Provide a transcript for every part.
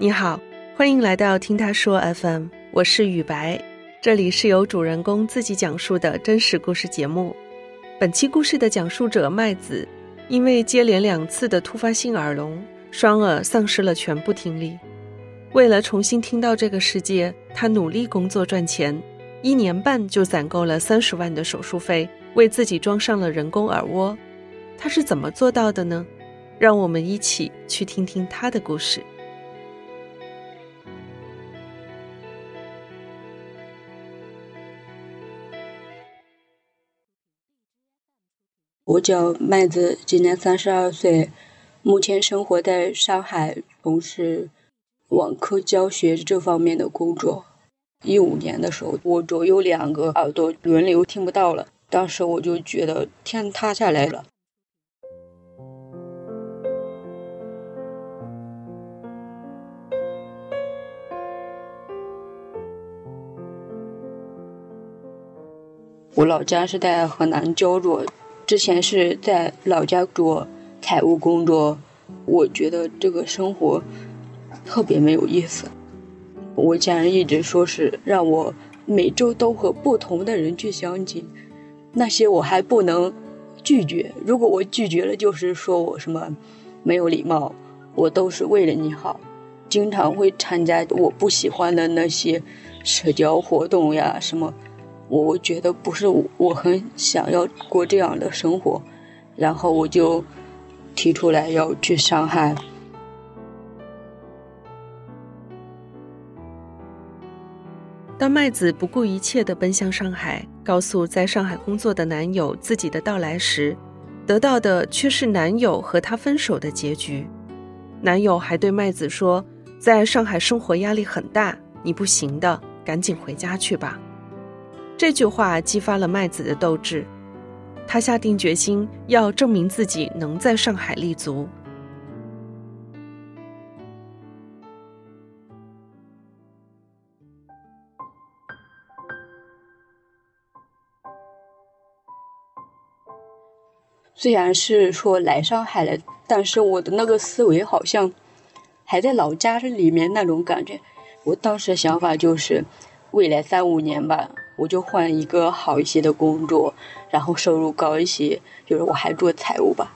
你好，欢迎来到听他说 FM，我是雨白，这里是由主人公自己讲述的真实故事节目。本期故事的讲述者麦子，因为接连两次的突发性耳聋，双耳丧失了全部听力。为了重新听到这个世界，他努力工作赚钱，一年半就攒够了三十万的手术费，为自己装上了人工耳蜗。他是怎么做到的呢？让我们一起去听听他的故事。我叫麦子，今年三十二岁，目前生活在上海，从事网课教学这方面的工作。一五年的时候，我左右两个耳朵轮流听不到了，当时我就觉得天塌下来了。我老家是在河南焦作，之前是在老家做财务工作，我觉得这个生活特别没有意思。我家人一直说是让我每周都和不同的人去相亲，那些我还不能拒绝。如果我拒绝了，就是说我什么没有礼貌。我都是为了你好，经常会参加我不喜欢的那些社交活动呀什么。我觉得不是我很想要过这样的生活，然后我就提出来要去上海。当麦子不顾一切的奔向上海，告诉在上海工作的男友自己的到来时，得到的却是男友和她分手的结局。男友还对麦子说：“在上海生活压力很大，你不行的，赶紧回家去吧。”这句话激发了麦子的斗志，他下定决心要证明自己能在上海立足。虽然是说来上海了，但是我的那个思维好像还在老家里面那种感觉。我当时想法就是，未来三五年吧。我就换一个好一些的工作，然后收入高一些，就是我还做财务吧。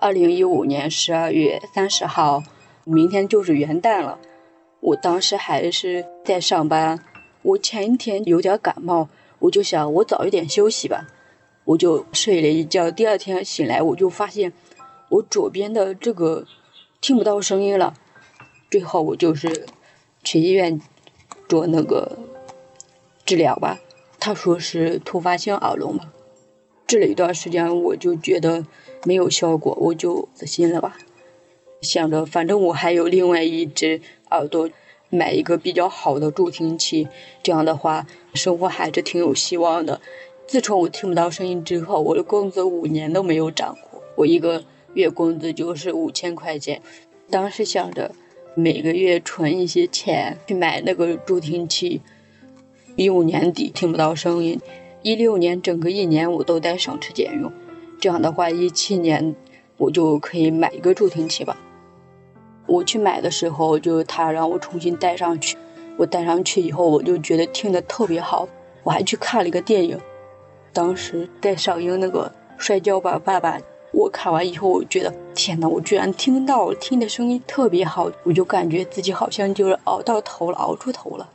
二零一五年十二月三十号，明天就是元旦了。我当时还是在上班，我前一天有点感冒，我就想我早一点休息吧，我就睡了一觉。第二天醒来，我就发现我左边的这个听不到声音了。最后我就是去医院做那个。治疗吧，他说是突发性耳聋嘛，治了一段时间，我就觉得没有效果，我就死心了吧。想着反正我还有另外一只耳朵，买一个比较好的助听器，这样的话生活还是挺有希望的。自从我听不到声音之后，我的工资五年都没有涨过，我一个月工资就是五千块钱。当时想着每个月存一些钱去买那个助听器。一五年底听不到声音，一六年整个一年我都在省吃俭用，这样的话一七年我就可以买一个助听器吧。我去买的时候，就他让我重新戴上去，我戴上去以后，我就觉得听得特别好。我还去看了一个电影，当时在上映那个《摔跤吧，爸爸》，我看完以后，我觉得天哪，我居然听到了，听的声音特别好，我就感觉自己好像就是熬到头了，熬出头了。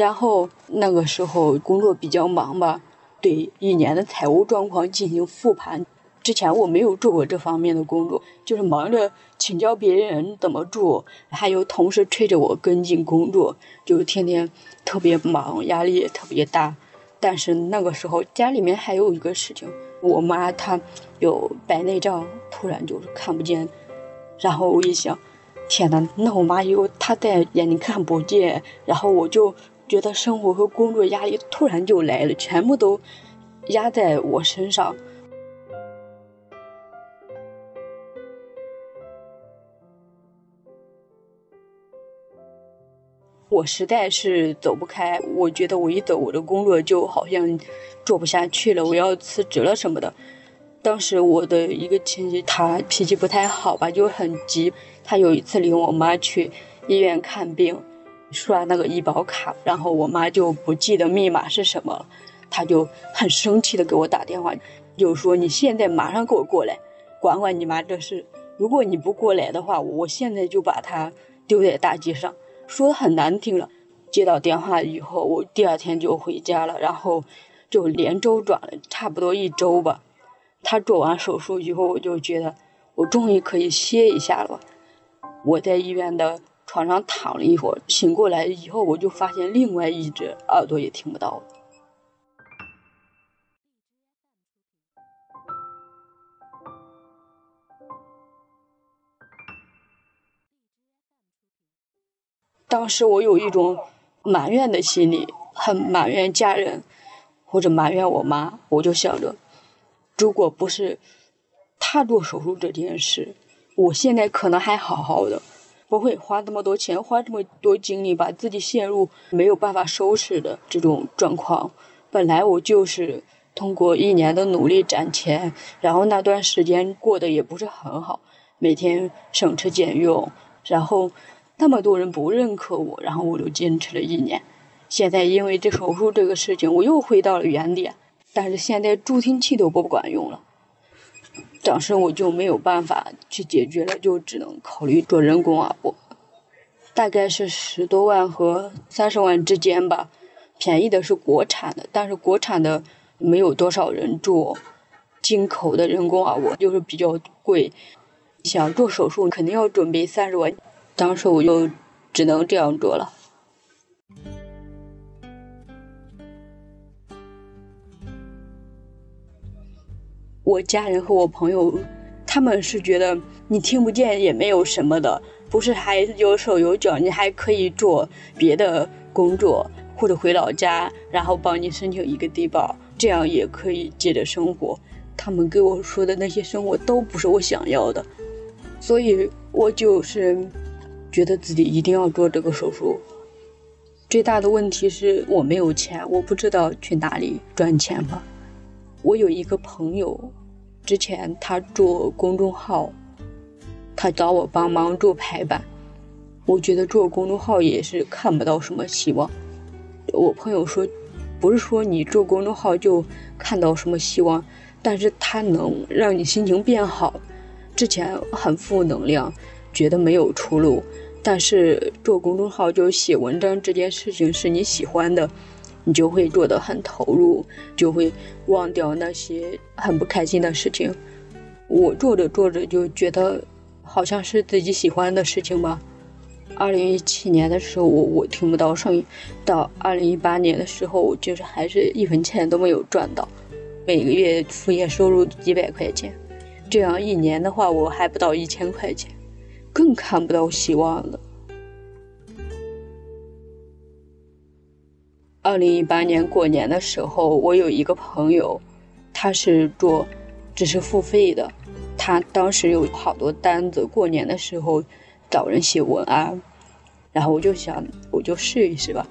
然后那个时候工作比较忙吧，对一年的财务状况进行复盘。之前我没有做过这方面的工作，就是忙着请教别人怎么做，还有同事催着我跟进工作，就天天特别忙，压力也特别大。但是那个时候家里面还有一个事情，我妈她有白内障，突然就是看不见。然后我一想，天呐，那我妈有她在眼睛看不见，然后我就。觉得生活和工作压力突然就来了，全部都压在我身上。我实在是走不开，我觉得我一走，我的工作就好像做不下去了，我要辞职了什么的。当时我的一个亲戚，他脾气不太好吧，就很急。他有一次领我妈去医院看病，刷那个医保卡，然后我妈就不记得密码是什么了，他就很生气的给我打电话，就说你现在马上给我过来，管管你妈这事。如果你不过来的话，我现在就把她丢在大街上，说的很难听了。接到电话以后，我第二天就回家了，然后就连周转了差不多一周吧。他做完手术以后，我就觉得我终于可以歇一下了。我在医院的床上躺了一会儿，醒过来以后，我就发现另外一只耳朵也听不到了。当时我有一种埋怨的心理，很埋怨家人，或者埋怨我妈，我就想着。如果不是他做手术这件事，我现在可能还好好的，不会花这么多钱，花这么多精力，把自己陷入没有办法收拾的这种状况。本来我就是通过一年的努力攒钱，然后那段时间过得也不是很好，每天省吃俭用，然后那么多人不认可我，然后我就坚持了一年。现在因为这手术这个事情，我又回到了原点。但是现在助听器都不管用了，当时我就没有办法去解决了，就只能考虑做人工耳蜗，大概是十多万和三十万之间吧。便宜的是国产的，但是国产的没有多少人做，进口的人工耳蜗就是比较贵。想做手术肯定要准备三十万，当时我就只能这样做了。我家人和我朋友，他们是觉得你听不见也没有什么的，不是还有手有脚，你还可以做别的工作，或者回老家，然后帮你申请一个低保，这样也可以接着生活。他们给我说的那些生活都不是我想要的，所以我就是觉得自己一定要做这个手术。最大的问题是我没有钱，我不知道去哪里赚钱吧。我有一个朋友。之前他做公众号，他找我帮忙做排版。我觉得做公众号也是看不到什么希望。我朋友说，不是说你做公众号就看到什么希望，但是它能让你心情变好。之前很负能量，觉得没有出路，但是做公众号就写文章这件事情是你喜欢的。你就会做得很投入，就会忘掉那些很不开心的事情。我做着做着就觉得，好像是自己喜欢的事情吧。二零一七年的时候，我我听不到声音；到二零一八年的时候，就是还是一分钱都没有赚到，每个月副业收入几百块钱，这样一年的话，我还不到一千块钱，更看不到希望了。二零一八年过年的时候，我有一个朋友，他是做知识付费的，他当时有好多单子，过年的时候找人写文案，然后我就想，我就试一试吧，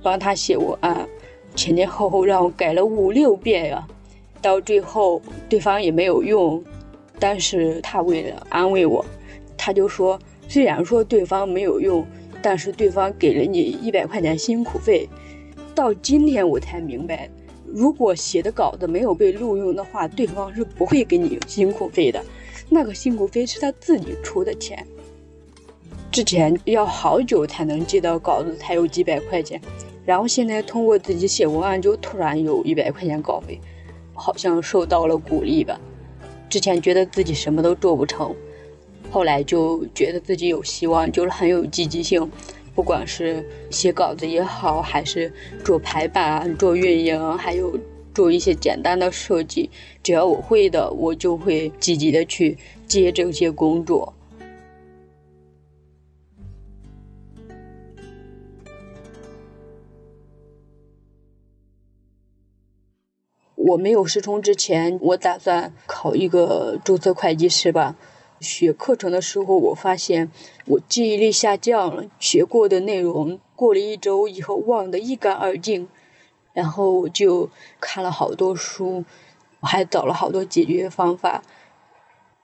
帮他写文案，前前后后让我改了五六遍呀，到最后对方也没有用，但是他为了安慰我，他就说，虽然说对方没有用，但是对方给了你一百块钱辛苦费。到今天我才明白，如果写的稿子没有被录用的话，对方是不会给你辛苦费的。那个辛苦费是他自己出的钱。之前要好久才能接到稿子，才有几百块钱。然后现在通过自己写文案，就突然有一百块钱稿费，好像受到了鼓励吧。之前觉得自己什么都做不成，后来就觉得自己有希望，就是很有积极性。不管是写稿子也好，还是做排版、做运营，还有做一些简单的设计，只要我会的，我就会积极的去接这些工作。我没有失聪之前，我打算考一个注册会计师吧。学课程的时候，我发现我记忆力下降了，学过的内容过了一周以后忘得一干二净。然后我就看了好多书，我还找了好多解决方法。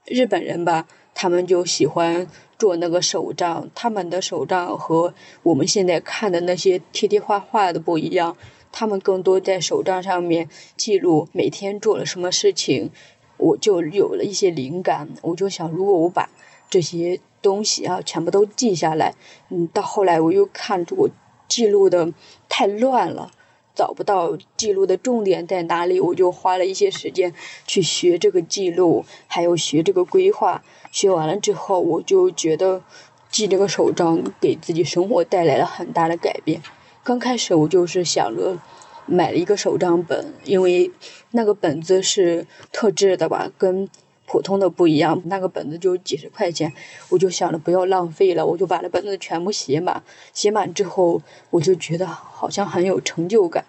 日本人吧，他们就喜欢做那个手账，他们的手账和我们现在看的那些贴贴画画的不一样，他们更多在手账上面记录每天做了什么事情。我就有了一些灵感，我就想，如果我把这些东西啊全部都记下来，嗯，到后来我又看我记录的太乱了，找不到记录的重点在哪里，我就花了一些时间去学这个记录，还有学这个规划。学完了之后，我就觉得记这个手账给自己生活带来了很大的改变。刚开始我就是想着。买了一个手账本，因为那个本子是特制的吧，跟普通的不一样。那个本子就几十块钱，我就想着不要浪费了，我就把那本子全部写满。写满之后，我就觉得好像很有成就感，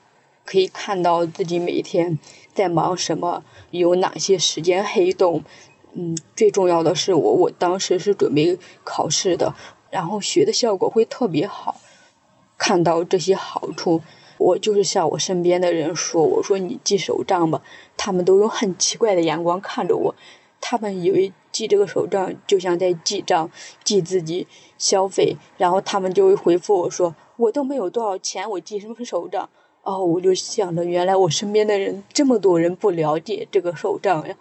可以看到自己每天在忙什么，有哪些时间黑洞。嗯，最重要的是我，我当时是准备考试的，然后学的效果会特别好，看到这些好处。我就是向我身边的人说：“我说你记手账吧。”他们都用很奇怪的眼光看着我，他们以为记这个手账就像在记账，记自己消费。然后他们就会回复我说：“我都没有多少钱，我记什么手账？”哦，我就想着，原来我身边的人这么多人不了解这个手账呀。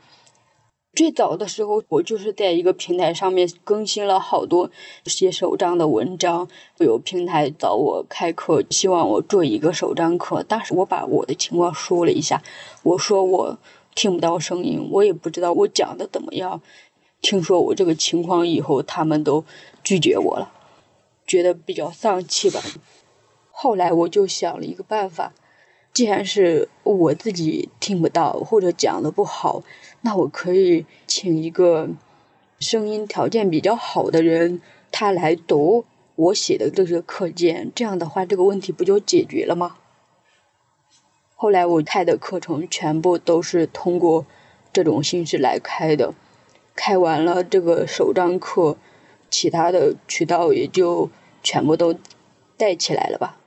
最早的时候，我就是在一个平台上面更新了好多写手账的文章，有平台找我开课，希望我做一个手账课。当时我把我的情况说了一下，我说我听不到声音，我也不知道我讲的怎么样。听说我这个情况以后，他们都拒绝我了，觉得比较丧气吧。后来我就想了一个办法。既然是我自己听不到或者讲的不好，那我可以请一个声音条件比较好的人，他来读我写的这些课件。这样的话，这个问题不就解决了吗？后来我开的课程全部都是通过这种形式来开的。开完了这个首章课，其他的渠道也就全部都带起来了吧。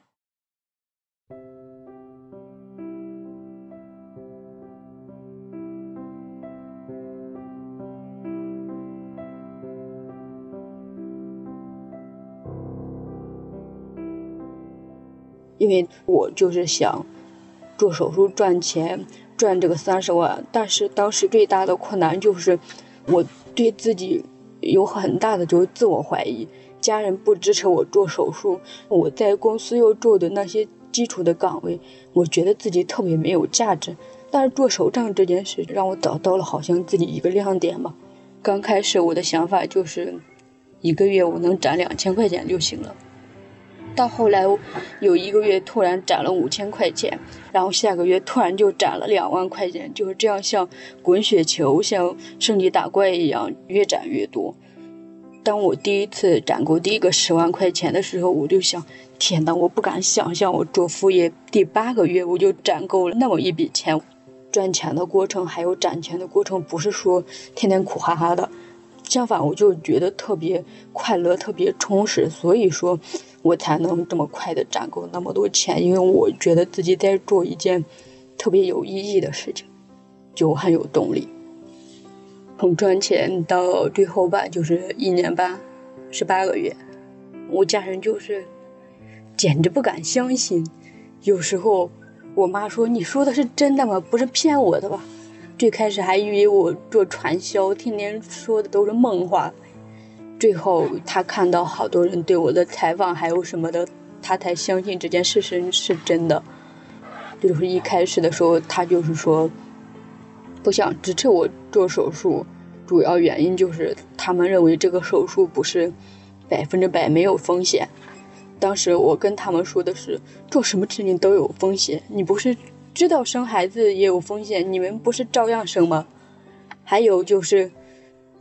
因为我就是想做手术赚钱，赚这个三十万。但是当时最大的困难就是我对自己有很大的就是自我怀疑，家人不支持我做手术，我在公司又做的那些基础的岗位，我觉得自己特别没有价值。但是做手账这件事让我找到了好像自己一个亮点吧。刚开始我的想法就是一个月我能攒两千块钱就行了。到后来，有一个月突然攒了五千块钱，然后下个月突然就攒了两万块钱，就是这样像滚雪球，像升级打怪一样，越攒越多。当我第一次攒够第一个十万块钱的时候，我就想：天呐，我不敢想象，我做副业第八个月我就攒够了那么一笔钱。赚钱的过程还有攒钱的过程，不是说天天苦哈哈的，相反，我就觉得特别快乐，特别充实。所以说。我才能这么快的攒够那么多钱，因为我觉得自己在做一件特别有意义的事情，就很有动力。从赚钱到最后吧，就是一年半，十八个月，我家人就是简直不敢相信。有时候我妈说：“你说的是真的吗？不是骗我的吧？”最开始还以为我做传销，天天说的都是梦话。最后，他看到好多人对我的采访，还有什么的，他才相信这件事是是真的。就是一开始的时候，他就是说不想支持我做手术，主要原因就是他们认为这个手术不是百分之百没有风险。当时我跟他们说的是，做什么事情都有风险，你不是知道生孩子也有风险，你们不是照样生吗？还有就是。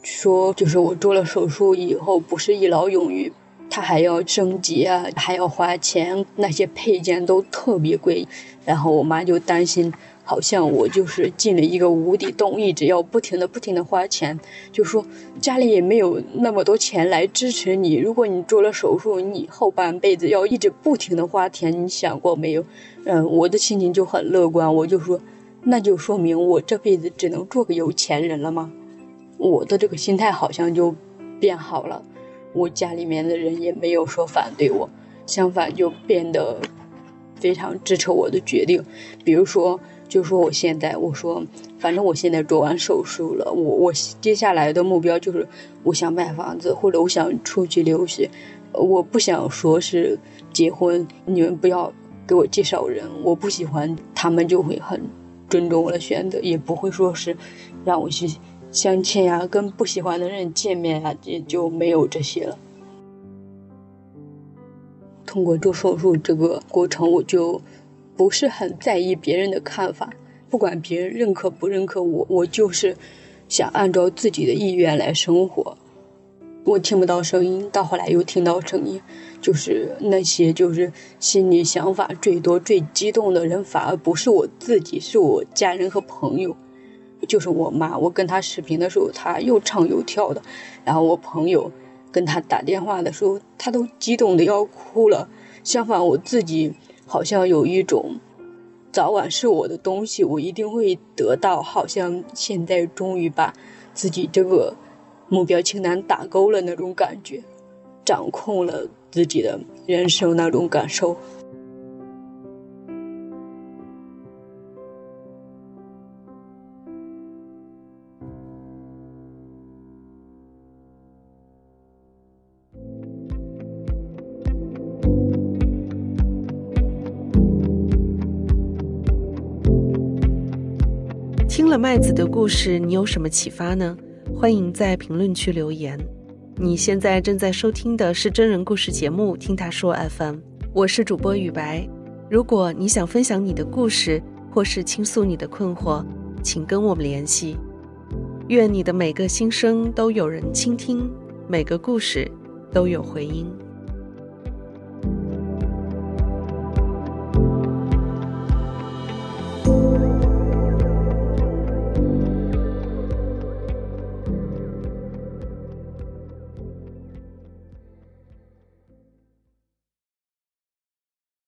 说就是我做了手术以后不是一劳永逸，他还要升级啊，还要花钱，那些配件都特别贵。然后我妈就担心，好像我就是进了一个无底洞，一直要不停的不停的花钱，就说家里也没有那么多钱来支持你。如果你做了手术，你后半辈子要一直不停的花钱，你想过没有？嗯，我的心情就很乐观，我就说那就说明我这辈子只能做个有钱人了吗？我的这个心态好像就变好了，我家里面的人也没有说反对我，相反就变得非常支持我的决定。比如说，就说我现在，我说反正我现在做完手术了，我我接下来的目标就是我想买房子，或者我想出去留学，我不想说是结婚，你们不要给我介绍人，我不喜欢，他们就会很尊重我的选择，也不会说是让我去。相亲呀，跟不喜欢的人见面啊，也就没有这些了。通过做手术这个过程，我就不是很在意别人的看法，不管别人认可不认可我，我就是想按照自己的意愿来生活。我听不到声音，到后来又听到声音，就是那些就是心里想法最多、最激动的人，反而不是我自己，是我家人和朋友。就是我妈，我跟她视频的时候，她又唱又跳的。然后我朋友跟她打电话的时候，她都激动的要哭了。相反，我自己好像有一种，早晚是我的东西，我一定会得到。好像现在终于把自己这个目标清单打勾了那种感觉，掌控了自己的人生那种感受。麦子的故事，你有什么启发呢？欢迎在评论区留言。你现在正在收听的是真人故事节目《听他说 FM》，我是主播雨白。如果你想分享你的故事，或是倾诉你的困惑，请跟我们联系。愿你的每个心声都有人倾听，每个故事都有回音。